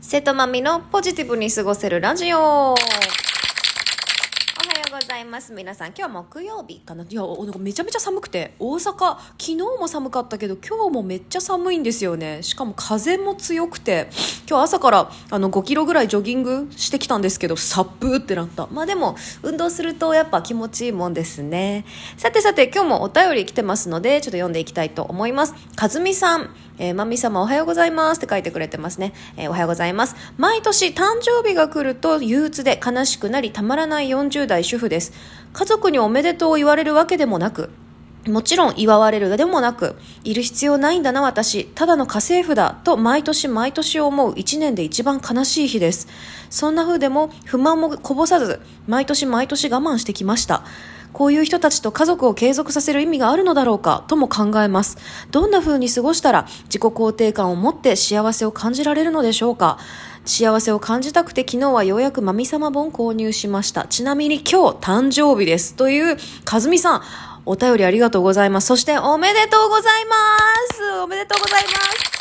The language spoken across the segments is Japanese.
瀬戸まみのポジティブに過ごせるラジオ。おはようございます。皆さん、今日は木曜日かな？いや、なんかめちゃめちゃ寒くて、大阪、昨日も寒かったけど、今日もめっちゃ寒いんですよね。しかも風も強くて、今日朝からあの5キロぐらいジョギングしてきたんですけど、サップーってなった。まあでも、運動するとやっぱ気持ちいいもんですね。さてさて、今日もお便り来てますので、ちょっと読んでいきたいと思います。かずみさん。えー、まみ様おはようございますって書いてくれてますね。えー、おはようございます。毎年誕生日が来ると憂鬱で悲しくなりたまらない40代主婦です。家族におめでとうを言われるわけでもなく、もちろん祝われるでもなく、いる必要ないんだな私、ただの家政婦だと毎年毎年思う一年で一番悲しい日です。そんな風でも不満もこぼさず、毎年毎年我慢してきました。こういう人たちと家族を継続させる意味があるのだろうかとも考えます。どんな風に過ごしたら自己肯定感を持って幸せを感じられるのでしょうか幸せを感じたくて昨日はようやくまみさま本購入しました。ちなみに今日誕生日です。という、かずみさん、お便りありがとうございます。そしておめでとうございますおめでとうございます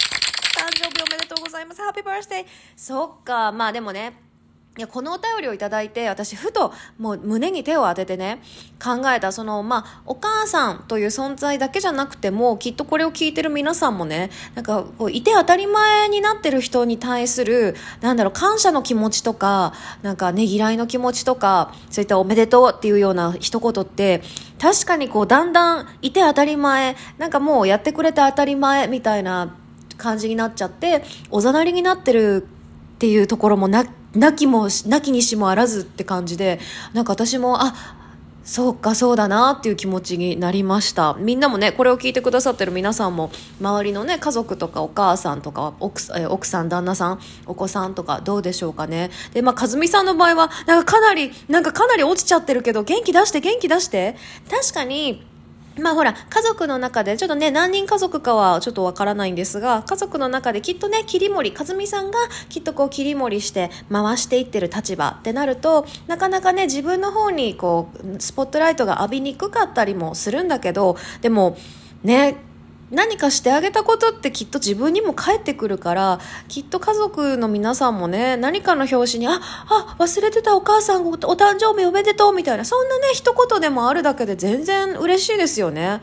誕生日おめでとうございますハッピーバースデーそっか、まあでもね、いや、このお便りをいただいて、私、ふと、もう胸に手を当ててね、考えた、その、まあ、お母さんという存在だけじゃなくても、きっとこれを聞いてる皆さんもね、なんか、こう、いて当たり前になってる人に対する、なんだろう、感謝の気持ちとか、なんか、ねぎらいの気持ちとか、そういったおめでとうっていうような一言って、確かにこう、だんだん、いて当たり前、なんかもうやってくれて当たり前みたいな感じになっちゃって、おざなりになってるっていうところもな、なきも、なきにしもあらずって感じで、なんか私も、あ、そうか、そうだなっていう気持ちになりました。みんなもね、これを聞いてくださってる皆さんも、周りのね、家族とかお母さんとか奥、奥さん、旦那さん、お子さんとかどうでしょうかね。で、まあ、かずみさんの場合は、なんかかなり、なんかかなり落ちちゃってるけど、元気出して、元気出して。確かに、まあほら、家族の中で、ちょっとね、何人家族かはちょっとわからないんですが、家族の中できっとね、切り盛り、和美さんがきっとこう切り盛りして回していってる立場ってなると、なかなかね、自分の方にこう、スポットライトが浴びにくかったりもするんだけど、でも、ね、何かしてあげたことってきっと自分にも返ってくるから、きっと家族の皆さんもね、何かの表紙に、あ、あ、忘れてたお母さんお誕生日おめでとうみたいな、そんなね、一言でもあるだけで全然嬉しいですよね。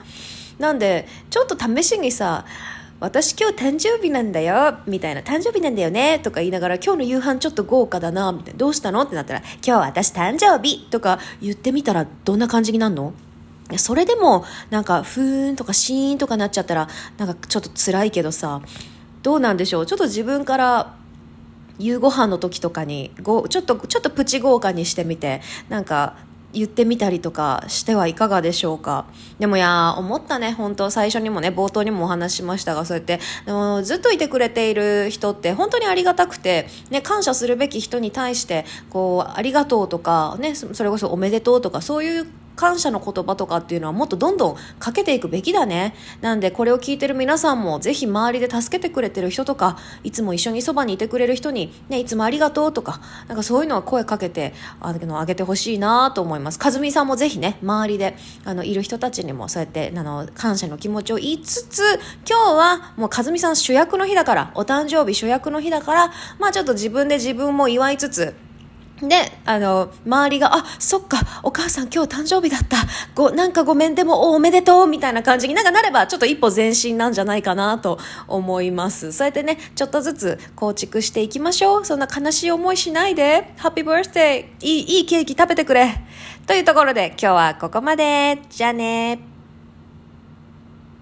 なんで、ちょっと試しにさ、私今日誕生日なんだよ、みたいな、誕生日なんだよね、とか言いながら、今日の夕飯ちょっと豪華だな、みたいな、どうしたの？ってなったら、今日私誕生日とか言ってみたらどんな感じになるの？それでも、なんか、ふーんとかシーンとかなっちゃったら、なんかちょっと辛いけどさ、どうなんでしょう？ちょっと自分から、夕ご飯の時とかに、ご、ちょっと、ちょっとプチ豪華にしてみて、なんか、言ってみたりとかしてはいかがでしょうか？でもいや、思ったね、本当最初にもね、冒頭にもお話しましたが、そうやって、ずっといてくれている人って本当にありがたくて、ね、感謝するべき人に対して、こう、ありがとうとか、ね、それこそおめでとうとか、そういう感謝の言葉とかっていうのはもっとどんどんかけていくべきだね。なんでこれを聞いてる皆さんもぜひ周りで助けてくれてる人とか、いつも一緒にそばにいてくれる人に、ね、いつもありがとうとか、なんかそういうのは声かけて、あの、あげてほしいなと思います。かずみさんもぜひね、周りで、あの、いる人たちにもそうやって、あの、感謝の気持ちを言いつつ、今日はもうかずみさん主役の日だから、お誕生日主役の日だから、まあちょっと自分で自分も祝いつつ、で、あの、周りが、あ、そっか、お母さん今日誕生日だった。ご、なんかごめん、でもおおめでとう、みたいな感じになんかなれば、ちょっと一歩前進なんじゃないかなと思います。そうやってね、ちょっとずつ構築していきましょう。そんな悲しい思いしないで。ハッピーバースデー。いい、いいケーキ食べてくれ。というところで、今日はここまで。じゃあね